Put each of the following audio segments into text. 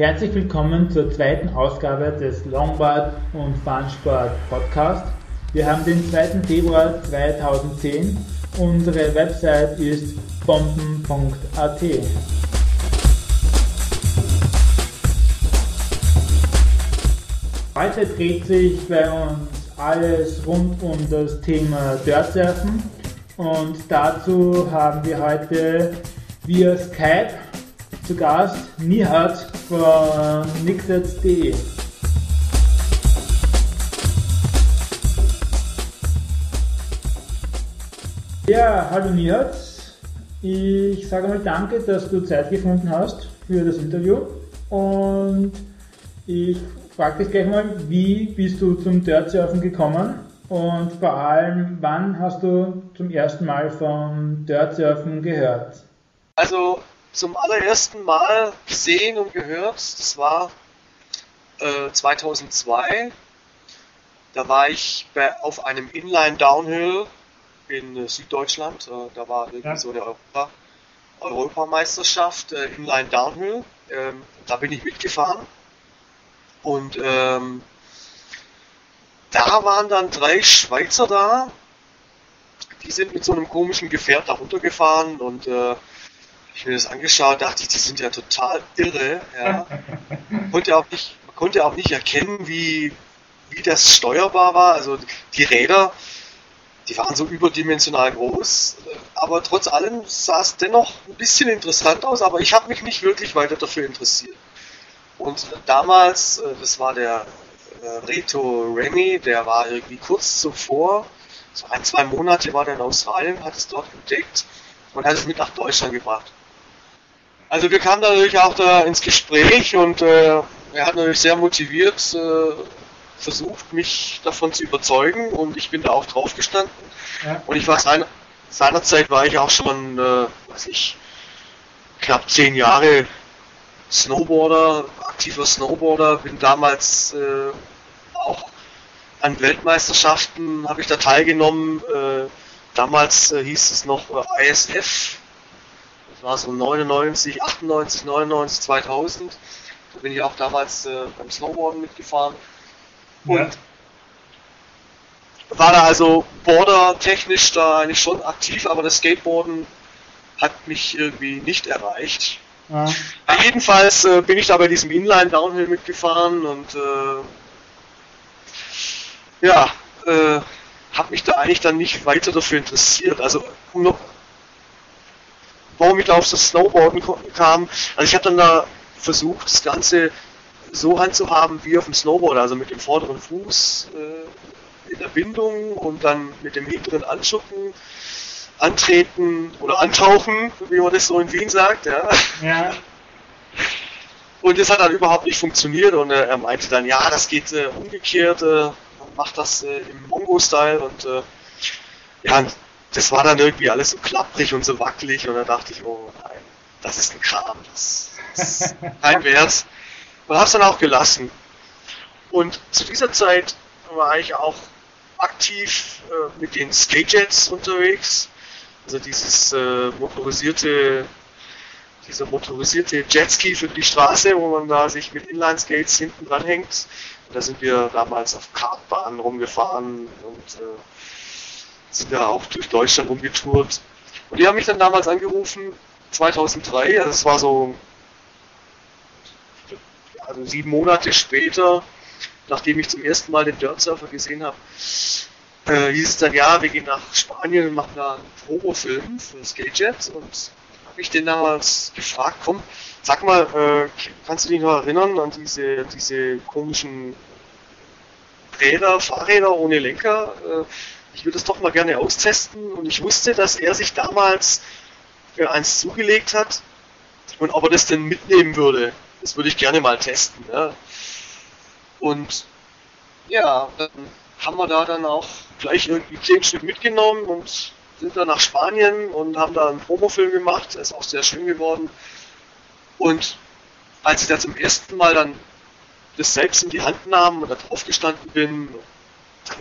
Herzlich willkommen zur zweiten Ausgabe des Longboard und Funsport Podcast. Wir haben den 2. Februar 2010. Unsere Website ist bomben.at. Heute dreht sich bei uns alles rund um das Thema Dirtsurfen und dazu haben wir heute via Skype zu Gast Nihat von nixets.de. Ja, hallo Nihat. Ich sage mal danke, dass du Zeit gefunden hast für das Interview und ich frage dich gleich mal, wie bist du zum Dirtsurfen gekommen und vor allem, wann hast du zum ersten Mal vom Dirtsurfen gehört? Also zum allerersten Mal gesehen und gehört, das war äh, 2002. Da war ich bei, auf einem Inline Downhill in äh, Süddeutschland. Äh, da war irgendwie ja. so eine Europa, Europameisterschaft äh, Inline Downhill. Ähm, da bin ich mitgefahren. Und ähm, da waren dann drei Schweizer da. Die sind mit so einem komischen Gefährt da runtergefahren und äh, ich mir das angeschaut, dachte ich, die sind ja total irre. Ja. konnte auch nicht, man konnte auch nicht erkennen, wie, wie das steuerbar war. Also die Räder, die waren so überdimensional groß, aber trotz allem sah es dennoch ein bisschen interessant aus, aber ich habe mich nicht wirklich weiter dafür interessiert. Und damals, äh, das war der äh, Reto Remy, der war irgendwie kurz zuvor, so ein, zwei Monate war der in Australien, hat es dort entdeckt und hat es mit nach Deutschland gebracht. Also wir kamen natürlich auch da ins Gespräch und äh, er hat natürlich sehr motiviert äh, versucht, mich davon zu überzeugen und ich bin da auch drauf gestanden. Ja. Und ich war seiner, seinerzeit war ich auch schon, äh, weiß ich, knapp zehn Jahre Snowboarder, aktiver Snowboarder, bin damals äh, auch an Weltmeisterschaften habe ich da teilgenommen. Äh, damals äh, hieß es noch äh, ISF, war so 99, 98, 99, 2000. Da bin ich auch damals äh, beim Snowboarden mitgefahren. Und ja. war da also border-technisch da eigentlich schon aktiv, aber das Skateboarden hat mich irgendwie nicht erreicht. Ja. Jedenfalls äh, bin ich da bei diesem Inline-Downhill mitgefahren und äh, ja, äh, habe mich da eigentlich dann nicht weiter dafür interessiert. Also um noch warum ich auf das Snowboarden kam. Also ich habe dann da versucht, das Ganze so handzuhaben wie auf dem Snowboard, also mit dem vorderen Fuß äh, in der Bindung und dann mit dem hinteren Anschucken, antreten oder antauchen, wie man das so in Wien sagt. Ja. ja. Und das hat dann überhaupt nicht funktioniert und äh, er meinte dann, ja, das geht äh, umgekehrt, äh, macht das äh, im Mongo-Style und äh, ja, das war dann irgendwie alles so klapprig und so wackelig und da dachte ich, oh nein, das ist ein Kram, das, ist kein Wert. Und hab's dann auch gelassen. Und zu dieser Zeit war ich auch aktiv äh, mit den Skatejets unterwegs. Also dieses äh, motorisierte, dieser motorisierte Jetski für die Straße, wo man da sich mit Inline-Skates hinten dran hängt. Und da sind wir damals auf Kartbahnen rumgefahren und äh, sind ja auch durch Deutschland rumgetourt. Und die haben mich dann damals angerufen, 2003, also das war so also sieben Monate später, nachdem ich zum ersten Mal den Dirt Surfer gesehen habe, äh, hieß es dann, ja, wir gehen nach Spanien und machen da einen Promo-Film für Skatejet und habe ich den damals gefragt, komm, sag mal, äh, kannst du dich noch erinnern an diese, diese komischen Räder, Fahrräder ohne Lenker? Äh, ich würde es doch mal gerne austesten und ich wusste, dass er sich damals für eins zugelegt hat und ob er das denn mitnehmen würde. Das würde ich gerne mal testen. Ja. Und ja, dann haben wir da dann auch gleich irgendwie zehn Stück mitgenommen und sind dann nach Spanien und haben da einen Promofilm gemacht. Der ist auch sehr schön geworden. Und als ich da zum ersten Mal dann das selbst in die Hand nahm und da drauf gestanden bin,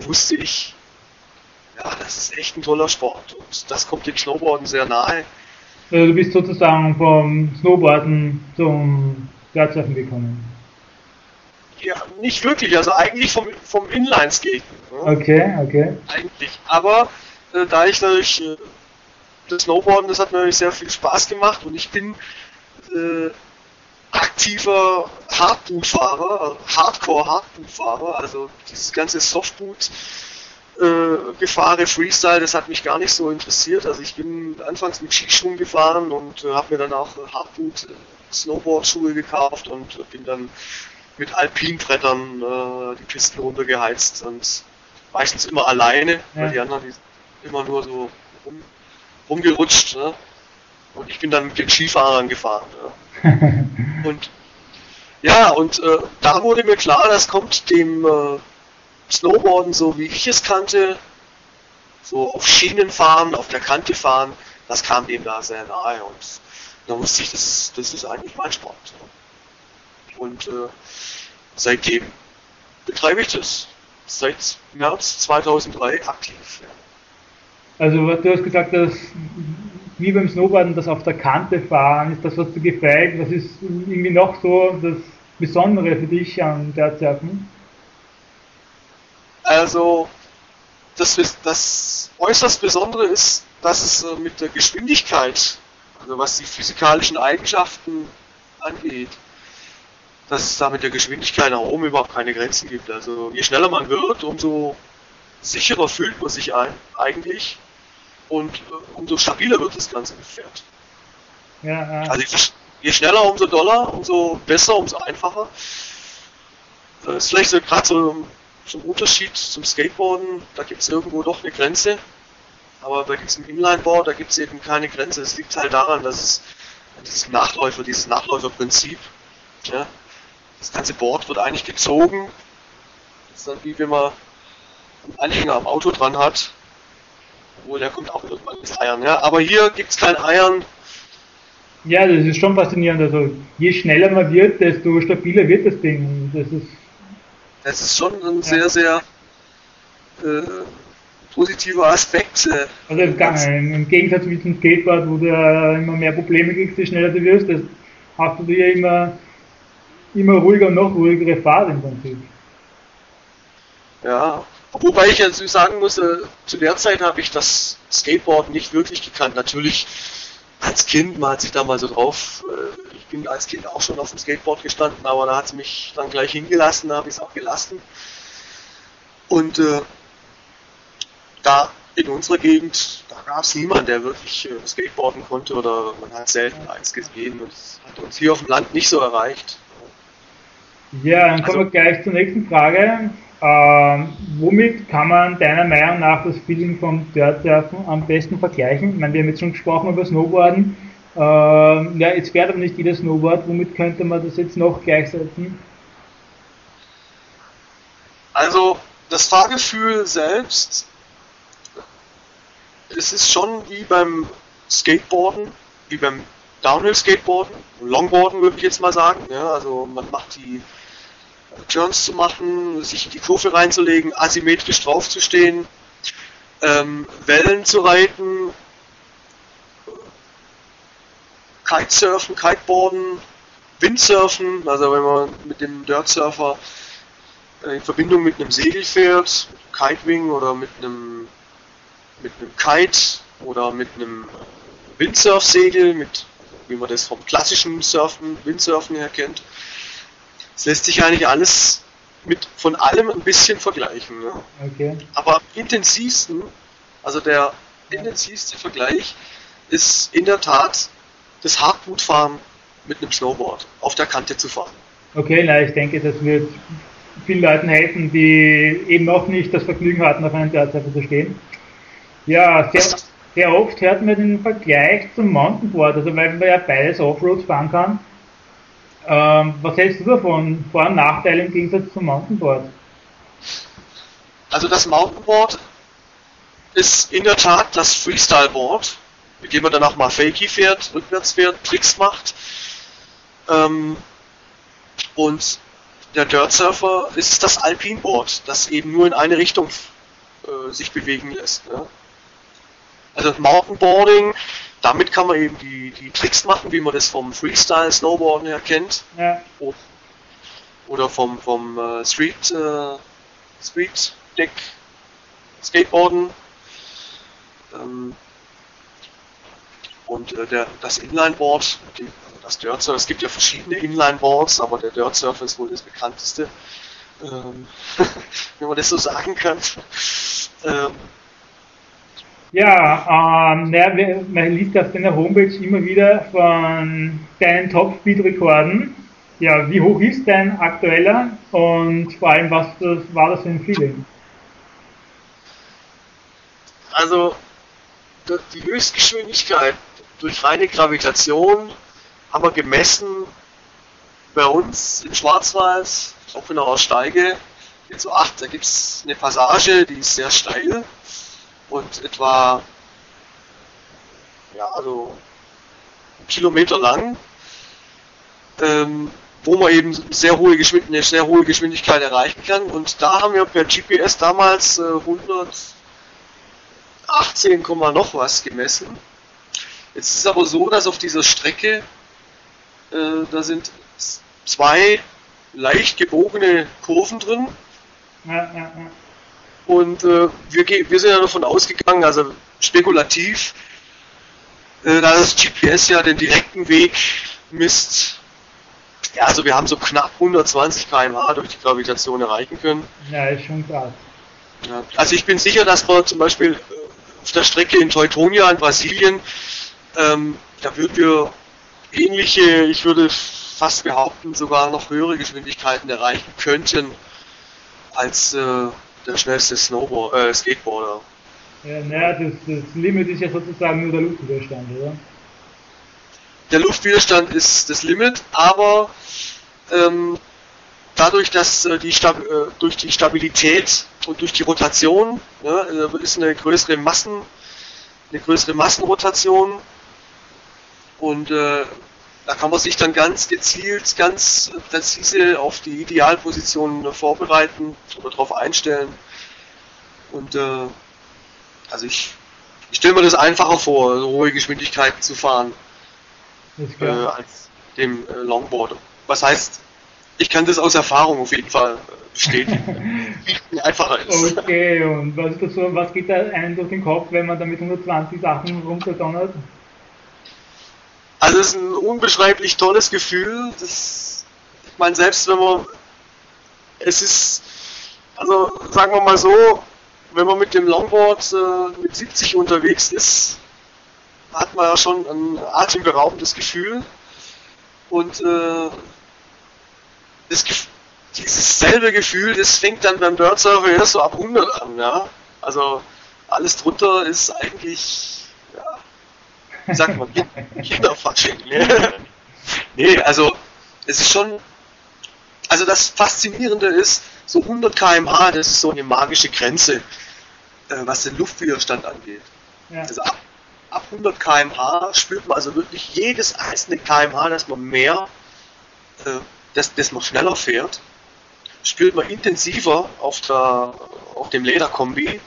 wusste ich, ja, das ist echt ein toller Sport und das kommt dem Snowboarden sehr nahe. Also du bist sozusagen vom Snowboarden zum Dirtsurfen gekommen? Ja, nicht wirklich, also eigentlich vom, vom Inlineskaten. Ne? Okay, okay. Eigentlich. Aber äh, da ich natürlich äh, das Snowboarden, das hat mir natürlich sehr viel Spaß gemacht und ich bin äh, aktiver Hardboot-Fahrer, Hardcore-Hardboot-Fahrer, also dieses ganze Softboot äh, Gefahre, Freestyle, das hat mich gar nicht so interessiert. Also ich bin anfangs mit Skischwung gefahren und äh, habe mir dann auch Hardboot äh, Snowboard-Schuhe gekauft und bin dann mit Alpinbrettern äh, die Pisten runtergeheizt und meistens immer alleine, ja. weil die anderen die immer nur so rum, rumgerutscht. Ne? Und ich bin dann mit den Skifahrern gefahren. Ne? und ja, und äh, da wurde mir klar, das kommt dem äh, Snowboarden, so wie ich es kannte, so auf Schienen fahren, auf der Kante fahren, das kam dem da sehr nahe und da wusste ich, das, das ist eigentlich mein Sport. Und äh, seitdem betreibe ich das. Seit März 2003 aktiv. Also du hast gesagt, dass wie beim Snowboarden das auf der Kante fahren, ist das, was dir gefällt? Was ist irgendwie noch so das Besondere für dich an der Surfen? Also, das, das äußerst Besondere ist, dass es äh, mit der Geschwindigkeit, also was die physikalischen Eigenschaften angeht, dass es da mit der Geschwindigkeit nach oben überhaupt keine Grenzen gibt. Also je schneller man wird, umso sicherer fühlt man sich ein, eigentlich und äh, umso stabiler wird das ganze Pferd. Ja, ja. Also je schneller, umso doller, umso besser, umso einfacher. Das ist vielleicht so gerade so zum Unterschied zum Skateboarden, da gibt es irgendwo doch eine Grenze. Aber bei diesem Inlineboard, da gibt es eben keine Grenze. Es liegt halt daran, dass es dieses Nachläufer, dieses Nachläuferprinzip, ja, das ganze Board wird eigentlich gezogen. Das ist dann wie wenn man einen Anhänger am Auto dran hat. Obwohl, der kommt auch irgendwann ins Eiern, ja. Aber hier gibt es kein Eiern. Ja, das ist schon faszinierend. Also, je schneller man wird, desto stabiler wird das Ding. Das ist das ist schon ein sehr, sehr äh, positiver Aspekt. Äh, also im, im Gegensatz mit dem Skateboard, wo du ja immer mehr Probleme kriegst, je schneller du wirst, das hast du dir immer, immer ruhiger und noch ruhigere Fahrt im Prinzip. Ja, wobei ich jetzt sagen muss, äh, zu der Zeit habe ich das Skateboard nicht wirklich gekannt. Natürlich als Kind, man hat sich da mal so drauf, äh, ich bin als Kind auch schon auf dem Skateboard gestanden, aber da hat es mich dann gleich hingelassen, da habe ich es auch gelassen. Und äh, da in unserer Gegend, da gab es niemanden, der wirklich äh, Skateboarden konnte oder man hat selten eins gesehen und das hat uns hier auf dem Land nicht so erreicht. Ja, dann kommen also, wir gleich zur nächsten Frage. Ähm, womit kann man deiner Meinung nach das Feeling vom Dirtsurfen am besten vergleichen? Ich meine, wir haben jetzt schon gesprochen über Snowboarden. Ähm, ja, jetzt fährt aber nicht jeder Snowboard. Womit könnte man das jetzt noch gleichsetzen? Also, das Fahrgefühl selbst, es ist schon wie beim Skateboarden, wie beim Downhill-Skateboarden, Longboarden würde ich jetzt mal sagen. Ja, also man macht die Turns zu machen, sich in die Kurve reinzulegen, asymmetrisch draufzustehen, ähm, Wellen zu reiten, Kitesurfen, Kiteboarden, Windsurfen, also wenn man mit dem Dirtsurfer äh, in Verbindung mit einem Segel fährt, Kitewing oder mit einem mit einem Kite oder mit einem Windsurfsegel, mit wie man das vom klassischen Surfen, Windsurfen her kennt, es lässt sich eigentlich alles mit von allem ein bisschen vergleichen. Ne? Okay. Aber am intensivsten, also der intensivste Vergleich ist in der Tat das Hardbootfahren mit einem Snowboard auf der Kante zu fahren. Okay, na, ich denke, das wird vielen Leuten helfen, die eben noch nicht das Vergnügen hatten, auf einem Dirtsurfer zu stehen. Ja, sehr, sehr oft hört man den Vergleich zum Mountainboard, also weil man ja beides Offroads fahren kann. Ähm, was hältst du davon? Vor- und Nachteile im Gegensatz zum Mountainboard? Also das Mountainboard ist in der Tat das Freestyle-Board, mit dem man dann auch mal Fakey fährt, rückwärts fährt, Tricks macht. Ähm, und der Dirt Surfer ist das Alpine Board, das eben nur in eine Richtung äh, sich bewegen lässt. Ne? Also Mountainboarding damit kann man eben die, die Tricks machen, wie man das vom Freestyle-Snowboarden her kennt. Ja. Oder vom, vom äh, Street, äh, Street Deck Skateboarden. Ähm, und äh, der, das Inlineboard, die, das Dirt Surfer, es gibt ja verschiedene Inlineboards, aber der Dirt Surfer ist wohl das bekannteste, ähm, wenn man das so sagen kann. Ähm, ja, ähm, naja, man liest auf deiner Homepage immer wieder von deinen Top-Speed-Rekorden. Ja, wie hoch ist dein aktueller und vor allem, was das, war das für ein Feeling? Also, die Höchstgeschwindigkeit durch reine Gravitation haben wir gemessen bei uns im Schwarzwald, auch wenn ich auch steige, jetzt so 8, da gibt es eine Passage, die ist sehr steil und etwa ja, also Kilometer lang, ähm, wo man eben sehr hohe eine sehr hohe Geschwindigkeit erreichen kann. Und da haben wir per GPS damals äh, 118, noch was gemessen. Jetzt ist es aber so, dass auf dieser Strecke äh, da sind zwei leicht gebogene Kurven drin. Ja, ja, ja. Und äh, wir, wir sind ja davon ausgegangen, also spekulativ, äh, da das GPS ja den direkten Weg misst. Ja, also wir haben so knapp 120 km/h durch die Gravitation erreichen können. Ja, ist schon krass. Ja, also ich bin sicher, dass wir zum Beispiel äh, auf der Strecke in Teutonia in Brasilien, ähm, da würden wir ähnliche, ich würde fast behaupten, sogar noch höhere Geschwindigkeiten erreichen könnten als äh, der schnellste Snowboard, äh, Skateboarder. Ja, naja, das, das Limit ist ja sozusagen nur der Luftwiderstand, oder? Der Luftwiderstand ist das Limit, aber ähm, dadurch, dass äh, die Stab äh, durch die Stabilität und durch die Rotation ne, äh, ist eine größere Massen, eine größere Massenrotation und äh, da kann man sich dann ganz gezielt, ganz präzise auf die Idealposition vorbereiten oder darauf einstellen. Und äh, also ich, ich stelle mir das einfacher vor, so hohe Geschwindigkeiten zu fahren äh, als dem äh, Longboard. Was heißt, ich kann das aus Erfahrung auf jeden Fall äh, bestätigen. einfacher ist. Okay, und was, ist das so, was geht da einem durch den Kopf, wenn man da mit 120 Sachen runterdonnert? Also es ist ein unbeschreiblich tolles Gefühl. Das, ich meine, selbst wenn man, es ist, also sagen wir mal so, wenn man mit dem Longboard äh, mit 70 unterwegs ist, hat man ja schon ein atemberaubendes Gefühl. Und äh, das, dieses selbe Gefühl, das fängt dann beim Birdsurfer erst so ab 100 an. Ja? Also alles drunter ist eigentlich wie sagt man, Kinderfasching. nee, also es ist schon, also das Faszinierende ist, so 100 km/h, das ist so eine magische Grenze, äh, was den Luftwiderstand angeht. Ja. Also ab, ab 100 km/h spürt man also wirklich jedes einzelne km/h, dass man mehr, äh, dass, dass man schneller fährt, spürt man intensiver auf, der, auf dem Lederkombi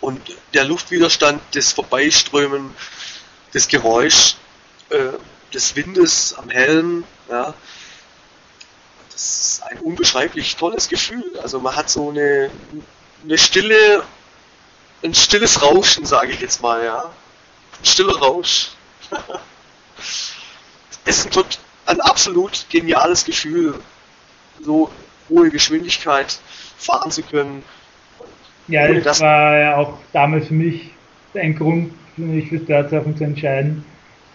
und der Luftwiderstand, das Vorbeiströmen das Geräusch äh, des Windes am Helm, ja, das ist ein unbeschreiblich tolles Gefühl. Also man hat so eine, eine stille, ein stilles Rauschen, sage ich jetzt mal, ja. Ein stiller Rausch. es ist ein, ein absolut geniales Gefühl, so hohe Geschwindigkeit fahren zu können. Ja, das, das war ja auch damals für mich ein Grund, mich fürs Dirtsurfen zu entscheiden.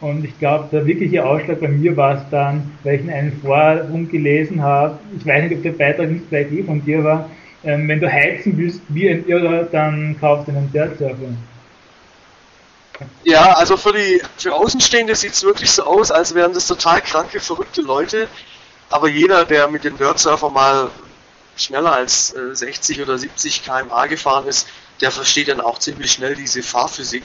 Und ich glaube, der wirkliche Ausschlag bei mir war es dann, weil ich in einem Forum gelesen habe, ich weiß nicht, ob der Beitrag nicht gleich eh von dir war, ähm, wenn du heizen willst wie ein Irrer, dann kaufst du einen Dirtsurfer. Ja, also für die für Außenstehende sieht es wirklich so aus, als wären das total kranke, verrückte Leute. Aber jeder, der mit dem Dirtsurfer mal schneller als äh, 60 oder 70 km/h gefahren ist, der versteht dann auch ziemlich schnell diese Fahrphysik.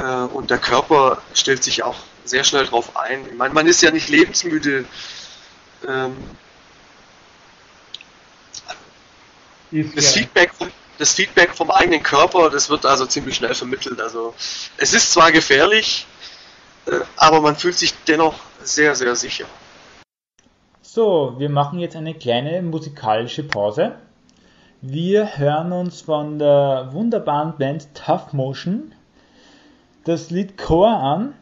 Äh, und der Körper stellt sich auch sehr schnell drauf ein. Ich meine, man ist ja nicht lebensmüde. Ähm, das, Feedback, das Feedback vom eigenen Körper, das wird also ziemlich schnell vermittelt. Also es ist zwar gefährlich, äh, aber man fühlt sich dennoch sehr, sehr sicher. So, wir machen jetzt eine kleine musikalische Pause. Wir hören uns von der wunderbaren Band Tough Motion das Lied Core an.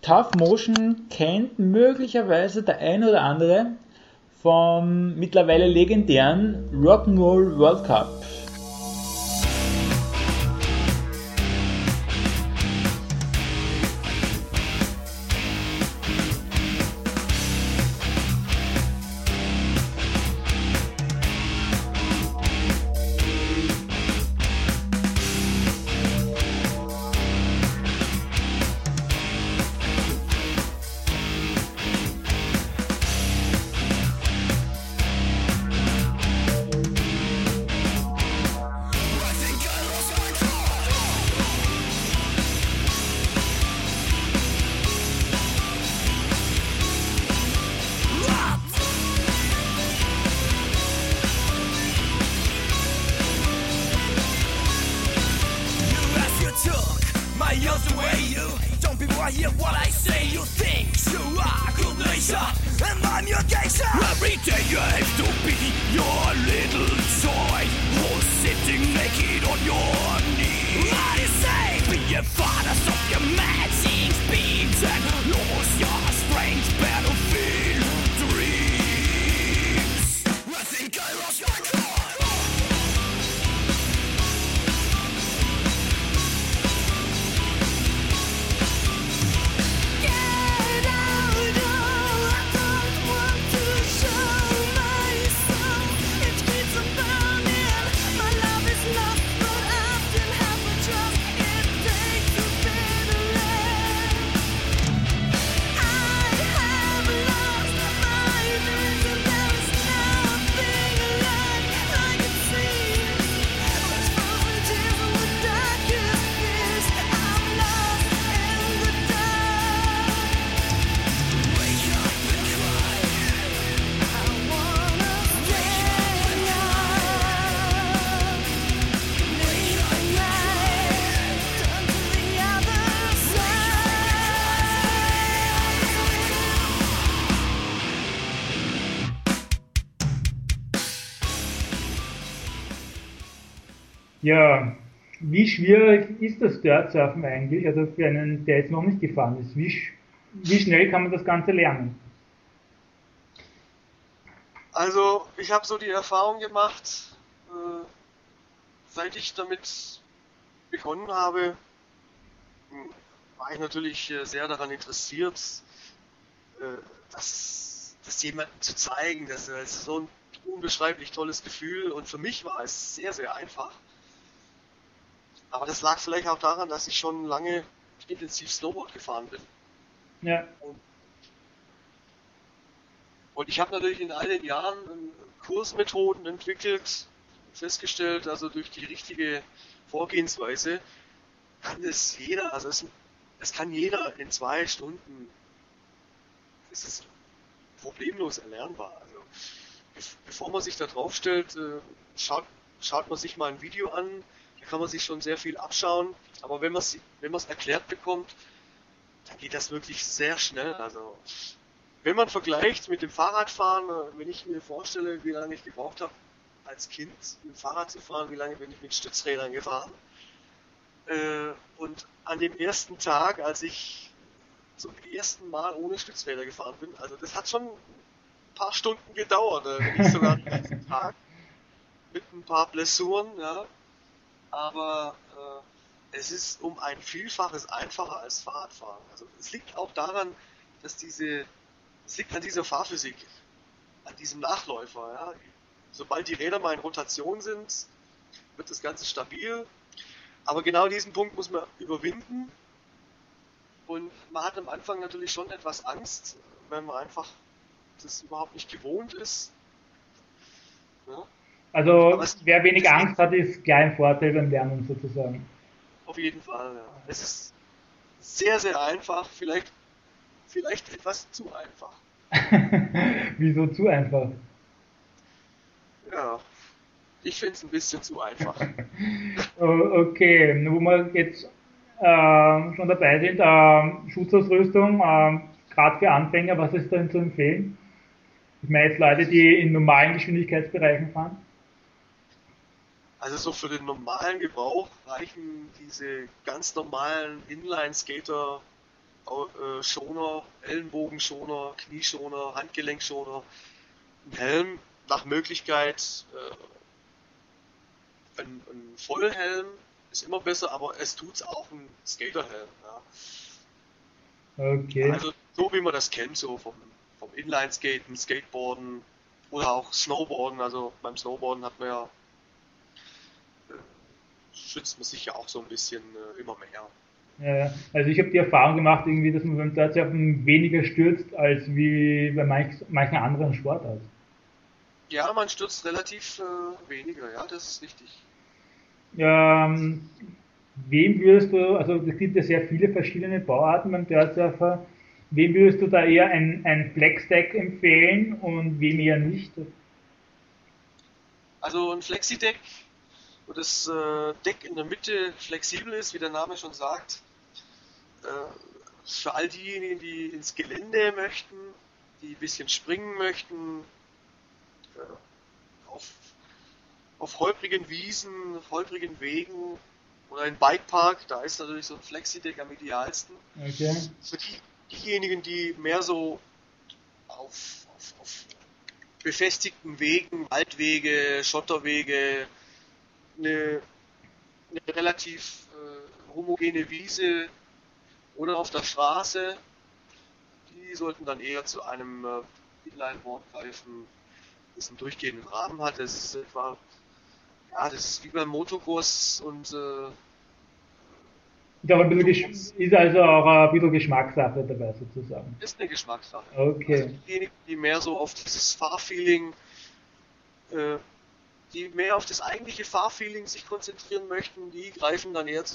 Tough Motion kennt möglicherweise der ein oder andere vom mittlerweile legendären Rock'n'Roll World Cup. Ja, wie schwierig ist das Dirtsurfen eigentlich? Also für einen, der jetzt noch nicht gefahren ist, wie, wie schnell kann man das Ganze lernen? Also ich habe so die Erfahrung gemacht, äh, seit ich damit begonnen habe, war ich natürlich äh, sehr daran interessiert, äh, das, das jemandem zu zeigen. Das ist so ein unbeschreiblich tolles Gefühl und für mich war es sehr, sehr einfach. Aber das lag vielleicht auch daran, dass ich schon lange intensiv Snowboard gefahren bin. Ja. Und ich habe natürlich in all den Jahren Kursmethoden entwickelt, festgestellt, also durch die richtige Vorgehensweise kann es jeder, also es, es kann jeder in zwei Stunden, es ist problemlos erlernbar. Also bevor man sich da drauf stellt, äh, schaut, schaut man sich mal ein Video an, kann man sich schon sehr viel abschauen. Aber wenn man es wenn erklärt bekommt, dann geht das wirklich sehr schnell. Also wenn man vergleicht mit dem Fahrradfahren, äh, wenn ich mir vorstelle, wie lange ich gebraucht habe, als Kind mit dem Fahrrad zu fahren, wie lange bin ich mit Stützrädern gefahren. Äh, und an dem ersten Tag, als ich zum ersten Mal ohne Stützräder gefahren bin, also das hat schon ein paar Stunden gedauert, äh, wenn nicht sogar den ganzen Tag. Mit ein paar Blessuren, ja aber äh, es ist um ein Vielfaches einfacher als Fahrradfahren. Also es liegt auch daran, dass diese, es liegt an dieser Fahrphysik, an diesem Nachläufer. Ja. Sobald die Räder mal in Rotation sind, wird das Ganze stabil. Aber genau diesen Punkt muss man überwinden. Und man hat am Anfang natürlich schon etwas Angst, wenn man einfach das überhaupt nicht gewohnt ist. Ja. Also wer wenig Angst hat, ist gleich ein Vorteil beim Lernen sozusagen. Auf jeden Fall, ja. Es ist sehr, sehr einfach, vielleicht, vielleicht etwas zu einfach. Wieso zu einfach? Ja. Ich finde es ein bisschen zu einfach. okay, wo wir jetzt äh, schon dabei sind, äh, Schutzausrüstung, äh, gerade für Anfänger, was ist denn zu empfehlen? Ich meine jetzt Leute, die in normalen Geschwindigkeitsbereichen fahren. Also so für den normalen Gebrauch reichen diese ganz normalen Inline-Skater äh, Schoner, Ellenbogenschoner, Knieschoner, Handgelenkschoner, ein Helm, nach Möglichkeit äh, ein, ein Vollhelm ist immer besser, aber es tut's auch ein Skaterhelm. Ja. Okay. Also so wie man das kennt, so vom, vom Inline-Skaten, Skateboarden oder auch Snowboarden. Also beim Snowboarden hat man ja schützt man sich ja auch so ein bisschen äh, immer mehr. Ja, also ich habe die Erfahrung gemacht, irgendwie, dass man beim Dartsurfen weniger stürzt als wie bei manch, manchen anderen Sportarten. Ja, man stürzt relativ äh, weniger, ja, das ist richtig. Ähm, wem würdest du, also es gibt ja sehr viele verschiedene Bauarten beim Dirtsurfer, wem würdest du da eher ein, ein Flex-Deck empfehlen und wem eher nicht? Also ein Flexi-Deck wo das äh, Deck in der Mitte flexibel ist, wie der Name schon sagt. Äh, für all diejenigen, die ins Gelände möchten, die ein bisschen springen möchten, äh, auf, auf holprigen Wiesen, auf holprigen Wegen oder in Bikepark, da ist natürlich so ein Flexi-Deck am idealsten. Okay. Für die, diejenigen, die mehr so auf, auf, auf befestigten Wegen, Waldwege, Schotterwege, eine, eine relativ äh, homogene Wiese oder auf der Straße, die sollten dann eher zu einem äh, Inline-Board greifen, das einen durchgehenden Rahmen hat. Das ist etwa, ja, das ist wie beim Motocross und äh, ist, auch ein bisschen ist also auch ein bisschen Geschmackssache dabei sozusagen. Ist eine Geschmackssache. Okay. Also diejenigen, die mehr so auf dieses Fahrfeeling äh, die mehr auf das eigentliche Fahrfeeling sich konzentrieren möchten, die greifen dann eher zu